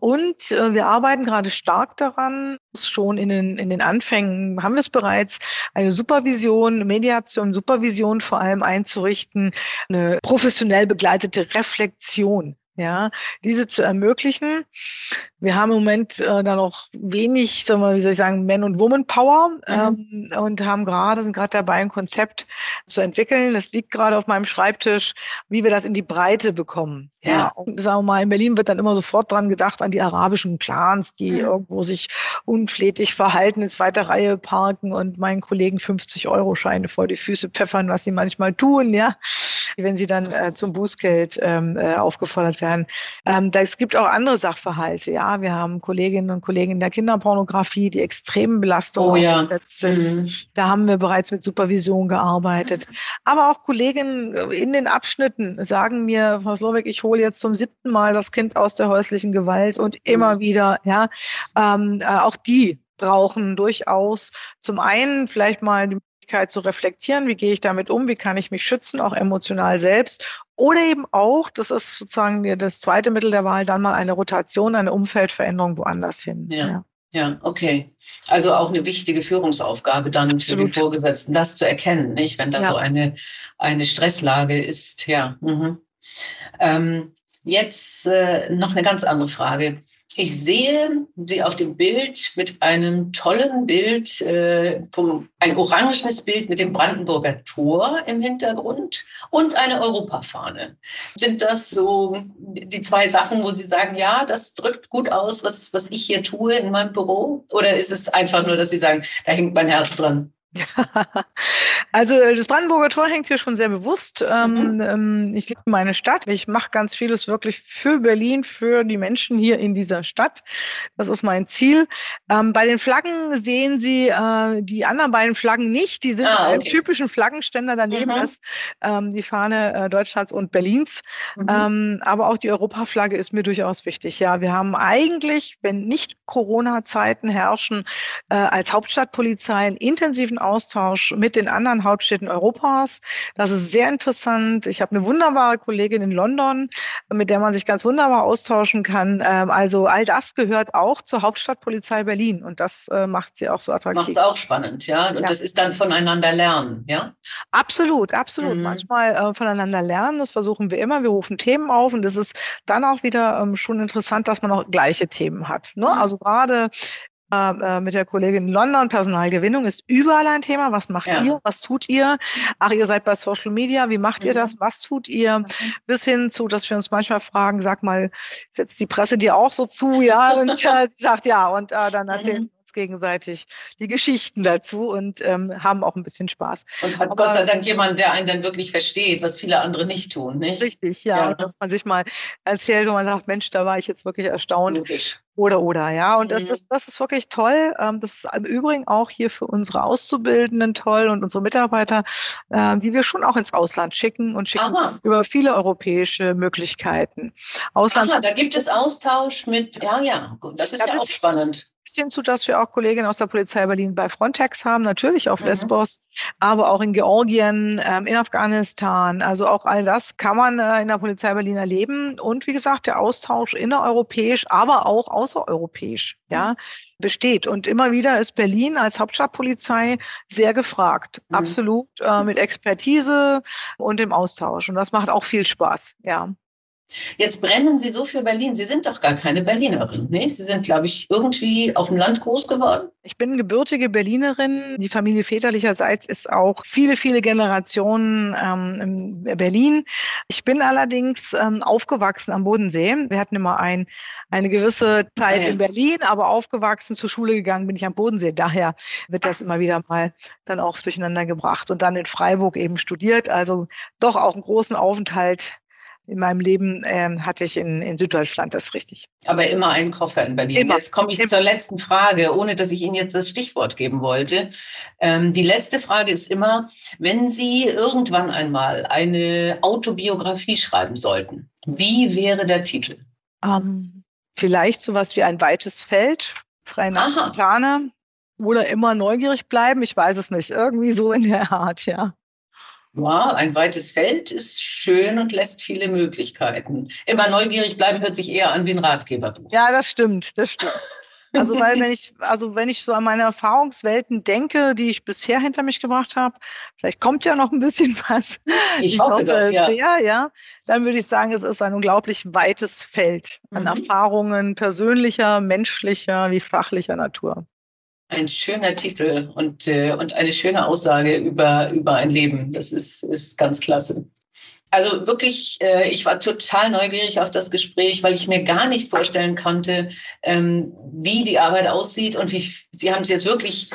Und äh, wir arbeiten gerade stark daran, schon in den, in den Anfängen haben wir es bereits, eine Supervision, Mediation, Supervision vor allem einzurichten, eine professionell begleitete Reflexion ja, diese zu ermöglichen. Wir haben im Moment äh, da noch wenig, sagen wir, wie soll ich sagen, Men- und Woman-Power mhm. ähm, und haben gerade, sind gerade dabei, ein Konzept zu entwickeln. Das liegt gerade auf meinem Schreibtisch, wie wir das in die Breite bekommen. Ja. ja. Und sagen wir mal, in Berlin wird dann immer sofort dran gedacht, an die arabischen Clans, die mhm. irgendwo sich unflätig verhalten, in zweiter Reihe parken und meinen Kollegen 50-Euro-Scheine vor die Füße pfeffern, was sie manchmal tun, ja, wenn sie dann äh, zum Bußgeld ähm, äh, aufgefordert werden. Ähm, es gibt auch andere Sachverhalte, ja wir haben Kolleginnen und Kollegen in der Kinderpornografie, die extremen Belastungen oh, ja. ausgesetzt sind. Mhm. Da haben wir bereits mit Supervision gearbeitet. Aber auch Kolleginnen in den Abschnitten sagen mir, Frau Slowik, ich hole jetzt zum siebten Mal das Kind aus der häuslichen Gewalt und immer mhm. wieder, ja, ähm, äh, auch die brauchen durchaus zum einen vielleicht mal die Möglichkeit zu reflektieren, wie gehe ich damit um, wie kann ich mich schützen, auch emotional selbst. Oder eben auch, das ist sozusagen das zweite Mittel der Wahl, dann mal eine Rotation, eine Umfeldveränderung woanders hin. Ja. ja. Ja, okay. Also auch eine wichtige Führungsaufgabe dann Absolut. für die Vorgesetzten, das zu erkennen, nicht? Wenn da ja. so eine, eine Stresslage ist, ja. Mhm. Ähm, jetzt äh, noch eine ganz andere Frage. Ich sehe sie auf dem Bild mit einem tollen Bild, äh, vom, ein orangenes Bild mit dem Brandenburger Tor im Hintergrund und eine Europafahne. Sind das so die zwei Sachen, wo Sie sagen, ja, das drückt gut aus, was, was ich hier tue in meinem Büro? Oder ist es einfach nur, dass Sie sagen, da hängt mein Herz dran? Also äh, das Brandenburger Tor hängt hier schon sehr bewusst. Ähm, mhm. Ähm, ich liebe meine Stadt. Ich mache ganz vieles wirklich für Berlin, für die Menschen hier in dieser Stadt. Das ist mein Ziel. Ähm, bei den Flaggen sehen Sie äh, die anderen beiden Flaggen nicht. Die sind ah, okay. typischen Flaggenständer. Daneben mhm. ist die Fahne äh, Deutschlands und Berlins. Mhm. aber auch die Europaflagge ist mir durchaus wichtig. Ja, wir haben eigentlich, wenn nicht Corona-Zeiten herrschen, als Hauptstadtpolizei einen intensiven Austausch mit den anderen Hauptstädten Europas. Das ist sehr interessant. Ich habe eine wunderbare Kollegin in London, mit der man sich ganz wunderbar austauschen kann. Ähm, also all das gehört auch zur Hauptstadtpolizei Berlin und das äh, macht sie auch so attraktiv. Macht es auch spannend, ja. Und ja. das ist dann voneinander lernen, ja? Absolut, absolut. Mhm. Manchmal äh, voneinander lernen, das versuchen wir immer. Wir rufen Themen auf und es ist dann auch wieder ähm, schon interessant, dass man auch gleiche Themen hat. Ne? Mhm. Also gerade äh, äh, mit der Kollegin in London. Personalgewinnung ist überall ein Thema. Was macht ja. ihr? Was tut ihr? Ach, ihr seid bei Social Media. Wie macht mhm. ihr das? Was tut ihr? Mhm. Bis hin zu, dass wir uns manchmal fragen, sag mal, setzt die Presse dir auch so zu? Ja, und äh, sie sagt ja. Und äh, dann erzählen mhm. uns gegenseitig die Geschichten dazu und ähm, haben auch ein bisschen Spaß. Und hat Aber, Gott sei Dank jemand, der einen dann wirklich versteht, was viele andere nicht tun, nicht? Richtig, ja. ja. Dass man sich mal erzählt und man sagt, Mensch, da war ich jetzt wirklich erstaunt. Logisch Oder, oder, ja. Und das, mhm. ist, das ist wirklich toll. Ähm, das ist im Übrigen auch hier für unsere Auszubildenden toll und unsere Mitarbeiter, ähm, die wir schon auch ins Ausland schicken und schicken Aha. über viele europäische Möglichkeiten. Auslands Aha, da gibt es Austausch mit, ja, ja, gut, das ist ja, ja auch spannend bisschen zu, dass wir auch Kolleginnen aus der Polizei Berlin bei Frontex haben, natürlich auf mhm. Lesbos, aber auch in Georgien, ähm, in Afghanistan. Also auch all das kann man äh, in der Polizei Berlin erleben. Und wie gesagt, der Austausch innereuropäisch, aber auch außereuropäisch, ja, besteht. Und immer wieder ist Berlin als Hauptstadtpolizei sehr gefragt. Mhm. Absolut äh, mit Expertise und dem Austausch. Und das macht auch viel Spaß, ja. Jetzt brennen Sie so für Berlin. Sie sind doch gar keine Berlinerin, ne? Sie sind, glaube ich, irgendwie auf dem Land groß geworden. Ich bin gebürtige Berlinerin. Die Familie väterlicherseits ist auch viele, viele Generationen ähm, in Berlin. Ich bin allerdings ähm, aufgewachsen am Bodensee. Wir hatten immer ein, eine gewisse Zeit ja. in Berlin, aber aufgewachsen, zur Schule gegangen bin ich am Bodensee. Daher wird das immer wieder mal dann auch durcheinander gebracht und dann in Freiburg eben studiert. Also doch auch einen großen Aufenthalt in meinem Leben ähm, hatte ich in, in Süddeutschland, das ist richtig. Aber immer einen Koffer in Berlin. Immer. Jetzt komme ich immer. zur letzten Frage, ohne dass ich Ihnen jetzt das Stichwort geben wollte. Ähm, die letzte Frage ist immer, wenn Sie irgendwann einmal eine Autobiografie schreiben sollten, wie wäre der Titel? Ähm, vielleicht sowas wie ein weites Feld, frei nach. Oder immer neugierig bleiben, ich weiß es nicht. Irgendwie so in der Art, ja. Ja, ein weites Feld ist schön und lässt viele Möglichkeiten. Immer neugierig bleiben hört sich eher an wie ein Ratgeberbuch. Ja, das stimmt, das stimmt. Also weil wenn ich, also wenn ich so an meine Erfahrungswelten denke, die ich bisher hinter mich gebracht habe, vielleicht kommt ja noch ein bisschen was. Ich, ich hoffe, doch, ja. Sehr, ja. Dann würde ich sagen, es ist ein unglaublich weites Feld an mhm. Erfahrungen persönlicher, menschlicher wie fachlicher Natur. Ein schöner Titel und, äh, und eine schöne Aussage über, über ein Leben. Das ist, ist ganz klasse. Also wirklich, äh, ich war total neugierig auf das Gespräch, weil ich mir gar nicht vorstellen konnte, ähm, wie die Arbeit aussieht und wie Sie haben es jetzt wirklich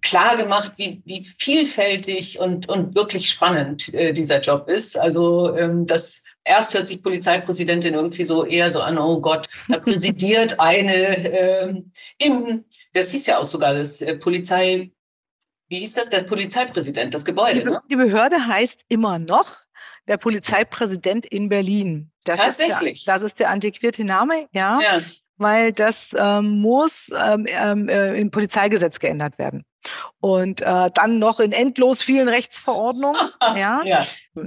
klar gemacht, wie, wie vielfältig und, und wirklich spannend äh, dieser Job ist. Also ähm, das erst hört sich Polizeipräsidentin irgendwie so eher so an, oh Gott, da präsidiert eine äh, im, das hieß ja auch sogar das äh, Polizei, wie hieß das, der Polizeipräsident, das Gebäude. Die, Be ne? die Behörde heißt immer noch der Polizeipräsident in Berlin. Das Tatsächlich. Ist der, das ist der antiquierte Name, ja. ja. Weil das ähm, muss ähm, ähm äh, im Polizeigesetz geändert werden und äh, dann noch in endlos vielen Rechtsverordnungen. ja. ja.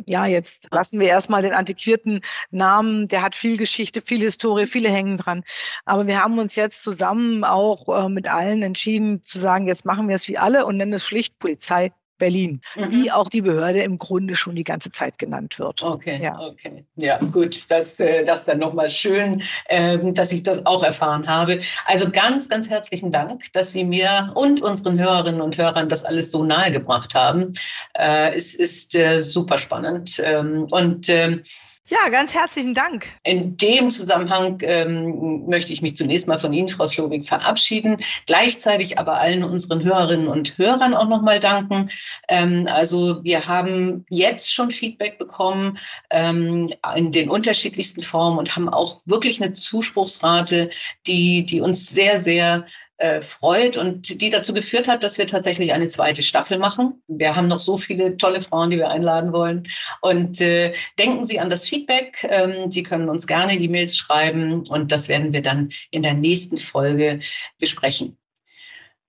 ja, jetzt lassen wir erstmal den antiquierten Namen, der hat viel Geschichte, viel Historie, viele hängen dran. Aber wir haben uns jetzt zusammen auch äh, mit allen entschieden zu sagen, jetzt machen wir es wie alle und nennen es schlicht Polizei Berlin, mhm. wie auch die Behörde im Grunde schon die ganze Zeit genannt wird. Okay, ja, okay. ja gut, das, äh, das dann nochmal schön, ähm, dass ich das auch erfahren habe. Also ganz, ganz herzlichen Dank, dass Sie mir und unseren Hörerinnen und Hörern das alles so nahe gebracht haben. Äh, es ist äh, super spannend ähm, und ähm, ja, ganz herzlichen Dank. In dem Zusammenhang ähm, möchte ich mich zunächst mal von Ihnen, Frau Slowik, verabschieden, gleichzeitig aber allen unseren Hörerinnen und Hörern auch nochmal danken. Ähm, also wir haben jetzt schon Feedback bekommen ähm, in den unterschiedlichsten Formen und haben auch wirklich eine Zuspruchsrate, die, die uns sehr, sehr äh, freut und die dazu geführt hat, dass wir tatsächlich eine zweite Staffel machen. Wir haben noch so viele tolle Frauen, die wir einladen wollen. Und äh, denken Sie an das Feedback. Ähm, Sie können uns gerne E-Mails schreiben und das werden wir dann in der nächsten Folge besprechen.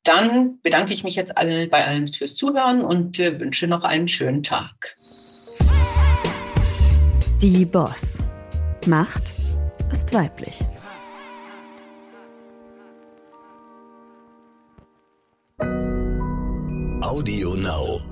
Dann bedanke ich mich jetzt alle, bei allen fürs Zuhören und äh, wünsche noch einen schönen Tag. Die Boss. Macht ist weiblich. Audio Now.